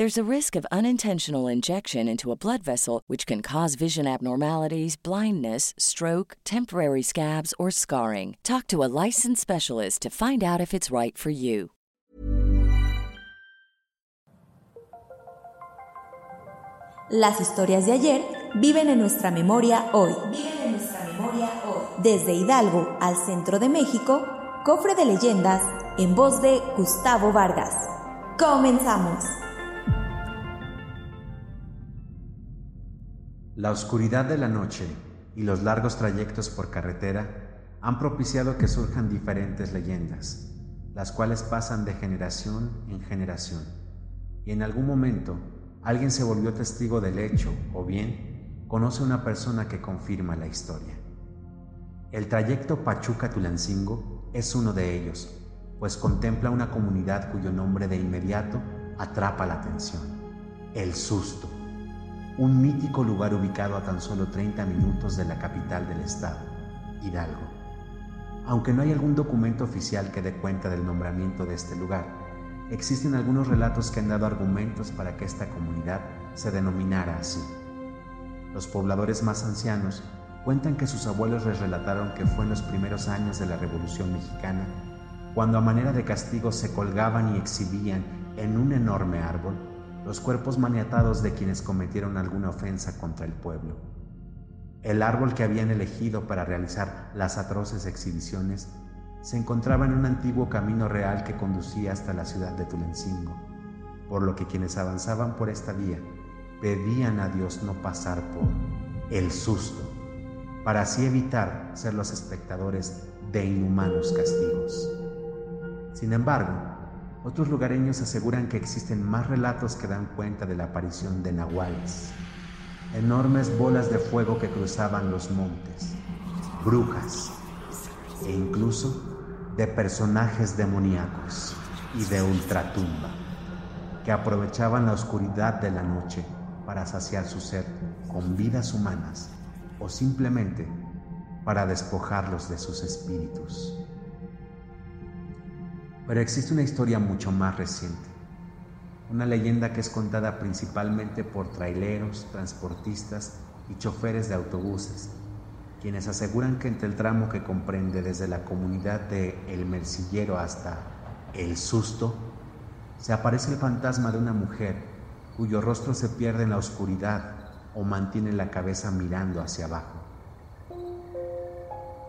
There's a risk of unintentional injection into a blood vessel, which can cause vision abnormalities, blindness, stroke, temporary scabs, or scarring. Talk to a licensed specialist to find out if it's right for you. Las historias de ayer viven en nuestra memoria hoy. Viven en nuestra memoria hoy. Desde Hidalgo al centro de México, cofre de leyendas en voz de Gustavo Vargas. Comenzamos. La oscuridad de la noche y los largos trayectos por carretera han propiciado que surjan diferentes leyendas, las cuales pasan de generación en generación, y en algún momento alguien se volvió testigo del hecho o bien conoce una persona que confirma la historia. El trayecto Pachuca-Tulancingo es uno de ellos, pues contempla una comunidad cuyo nombre de inmediato atrapa la atención, el susto un mítico lugar ubicado a tan solo 30 minutos de la capital del estado, Hidalgo. Aunque no hay algún documento oficial que dé cuenta del nombramiento de este lugar, existen algunos relatos que han dado argumentos para que esta comunidad se denominara así. Los pobladores más ancianos cuentan que sus abuelos les relataron que fue en los primeros años de la Revolución Mexicana cuando a manera de castigo se colgaban y exhibían en un enorme árbol los cuerpos maniatados de quienes cometieron alguna ofensa contra el pueblo. El árbol que habían elegido para realizar las atroces exhibiciones se encontraba en un antiguo camino real que conducía hasta la ciudad de Tulencingo, por lo que quienes avanzaban por esta vía pedían a Dios no pasar por el susto, para así evitar ser los espectadores de inhumanos castigos. Sin embargo, otros lugareños aseguran que existen más relatos que dan cuenta de la aparición de nahuales, enormes bolas de fuego que cruzaban los montes, brujas e incluso de personajes demoníacos y de ultratumba que aprovechaban la oscuridad de la noche para saciar su sed con vidas humanas o simplemente para despojarlos de sus espíritus. Pero existe una historia mucho más reciente, una leyenda que es contada principalmente por traileros, transportistas y choferes de autobuses, quienes aseguran que entre el tramo que comprende desde la comunidad de El Mercillero hasta El Susto, se aparece el fantasma de una mujer cuyo rostro se pierde en la oscuridad o mantiene la cabeza mirando hacia abajo.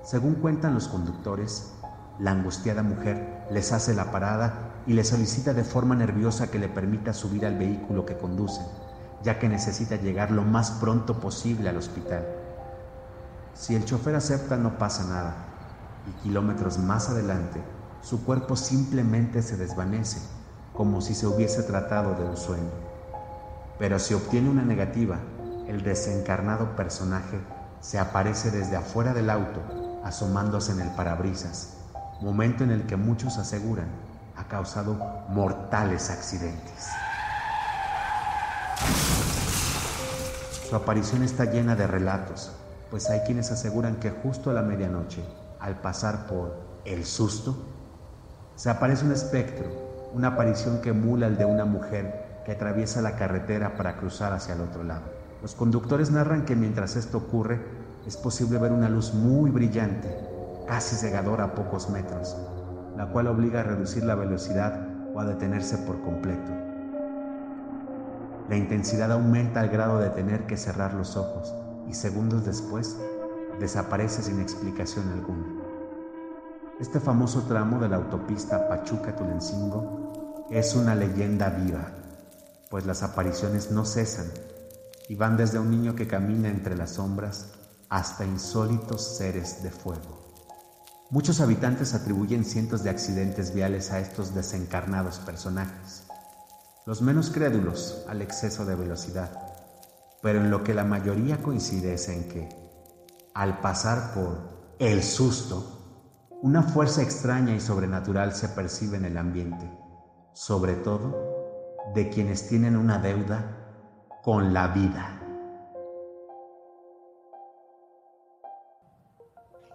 Según cuentan los conductores, la angustiada mujer les hace la parada y les solicita de forma nerviosa que le permita subir al vehículo que conducen, ya que necesita llegar lo más pronto posible al hospital. Si el chofer acepta no pasa nada, y kilómetros más adelante su cuerpo simplemente se desvanece, como si se hubiese tratado de un sueño. Pero si obtiene una negativa, el desencarnado personaje se aparece desde afuera del auto, asomándose en el parabrisas momento en el que muchos aseguran ha causado mortales accidentes. Su aparición está llena de relatos, pues hay quienes aseguran que justo a la medianoche, al pasar por el susto, se aparece un espectro, una aparición que emula el de una mujer que atraviesa la carretera para cruzar hacia el otro lado. Los conductores narran que mientras esto ocurre, es posible ver una luz muy brillante casi cegadora a pocos metros, la cual obliga a reducir la velocidad o a detenerse por completo. La intensidad aumenta al grado de tener que cerrar los ojos y segundos después desaparece sin explicación alguna. Este famoso tramo de la autopista Pachuca-Tulencingo es una leyenda viva, pues las apariciones no cesan y van desde un niño que camina entre las sombras hasta insólitos seres de fuego. Muchos habitantes atribuyen cientos de accidentes viales a estos desencarnados personajes, los menos crédulos al exceso de velocidad, pero en lo que la mayoría coincide es en que, al pasar por el susto, una fuerza extraña y sobrenatural se percibe en el ambiente, sobre todo de quienes tienen una deuda con la vida.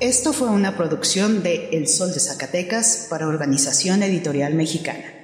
Esto fue una producción de El Sol de Zacatecas para Organización Editorial Mexicana.